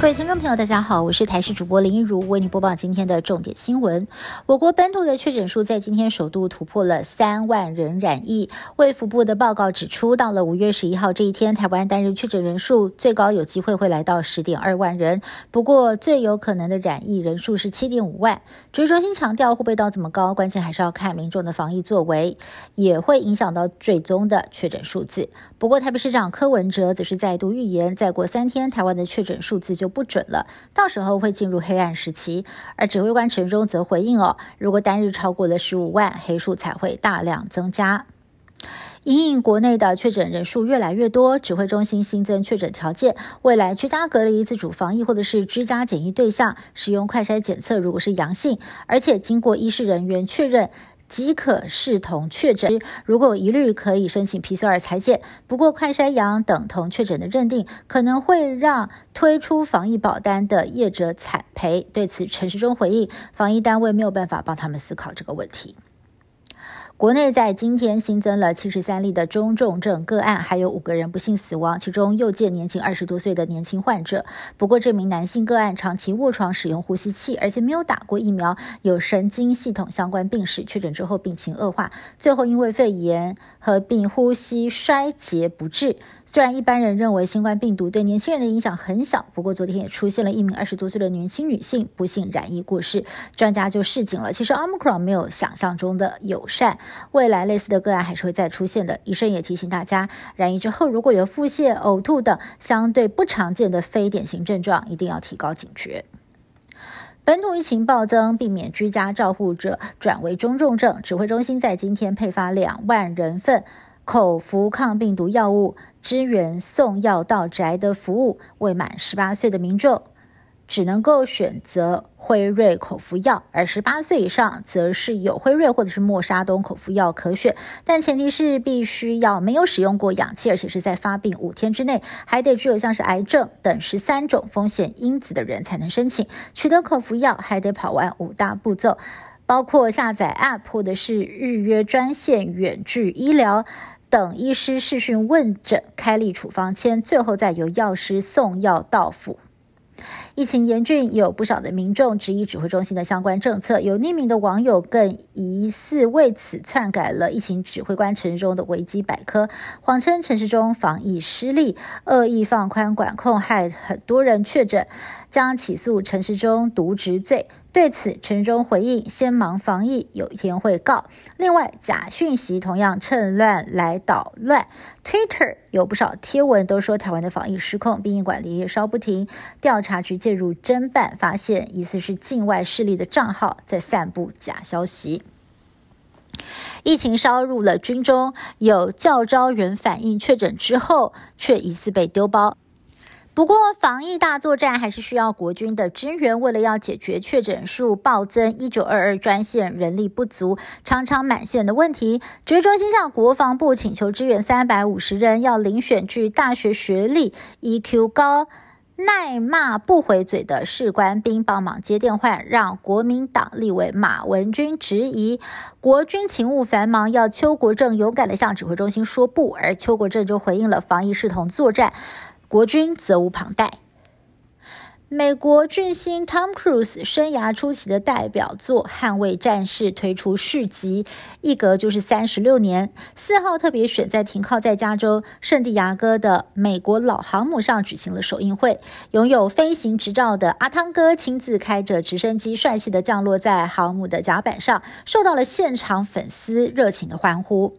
各位听众朋友，大家好，我是台视主播林一如，为你播报今天的重点新闻。我国本土的确诊数在今天首度突破了三万人染疫。卫福部的报告指出，到了五月十一号这一天，台湾单日确诊人数最高有机会会来到十点二万人。不过，最有可能的染疫人数是七点五万。指挥中心强调，会不会到这么高，关键还是要看民众的防疫作为，也会影响到最终的确诊数字。不过，台北市长柯文哲则是再度预言，再过三天，台湾的确诊数字就不准了，到时候会进入黑暗时期。而指挥官陈忠则回应哦，如果单日超过了十五万，黑数才会大量增加。因应国内的确诊人数越来越多，指挥中心新增确诊条件，未来居家隔离、自主防疫或者是居家检疫对象使用快筛检测，如果是阳性，而且经过医师人员确认。即可视同确诊，如果一律，可以申请 PCR 裁剪。不过，快筛阳等同确诊的认定，可能会让推出防疫保单的业者惨赔。对此，陈时中回应，防疫单位没有办法帮他们思考这个问题。国内在今天新增了七十三例的中重症个案，还有五个人不幸死亡，其中又见年仅二十多岁的年轻患者。不过，这名男性个案长期卧床使用呼吸器，而且没有打过疫苗，有神经系统相关病史，确诊之后病情恶化，最后因为肺炎合并呼吸衰竭不治。虽然一般人认为新冠病毒对年轻人的影响很小，不过昨天也出现了一名二十多岁的年轻女性不幸染疫过世。专家就示警了，其实 Omicron 没有想象中的友善，未来类似的个案还是会再出现的。医生也提醒大家，染疫之后如果有腹泻、呕吐等相对不常见的非典型症状，一定要提高警觉。本土疫情暴增，避免居家照护者转为中重症，指挥中心在今天配发两万人份。口服抗病毒药物支援送药到宅的服务，未满十八岁的民众只能够选择辉瑞口服药，而十八岁以上则是有辉瑞或者是默沙东口服药可选，但前提是必须要没有使用过氧气，而且是在发病五天之内，还得具有像是癌症等十三种风险因子的人才能申请取得口服药，还得跑完五大步骤，包括下载 App 或者是预约专线、远距医疗。等医师视讯问诊、开立处方签，最后再由药师送药到府。疫情严峻，有不少的民众质疑指挥中心的相关政策。有匿名的网友更疑似为此篡改了疫情指挥官陈时中的维基百科，谎称陈时中防疫失利，恶意放宽管控，害很多人确诊。将起诉陈时中渎职罪。对此，陈忠回应：先忙防疫，有一天会告。另外，假讯息同样趁乱来捣乱。Twitter 有不少贴文都说台湾的防疫失控，殡仪馆连夜烧不停。调查局介入侦办，发现疑似是境外势力的账号在散布假消息。疫情烧入了军中，有教招员反映确诊之后，却疑似被丢包。不过，防疫大作战还是需要国军的支援。为了要解决确诊数暴增、一九二二专线人力不足、常常满线的问题，指挥中心向国防部请求支援三百五十人，要遴选具大学学历、EQ 高、耐骂不回嘴的士官兵帮忙接电话，让国民党立委马文君质疑国军勤务繁忙，要邱国正勇敢的向指挥中心说不，而邱国正就回应了防疫视同作战。国军责无旁贷。美国巨星 Tom Cruise 生涯初期的代表作《捍卫战士》推出续集，一隔就是三十六年。四号特别选在停靠在加州圣地亚哥的美国老航母上举行了首映会，拥有飞行执照的阿汤哥亲自开着直升机帅气的降落在航母的甲板上，受到了现场粉丝热情的欢呼。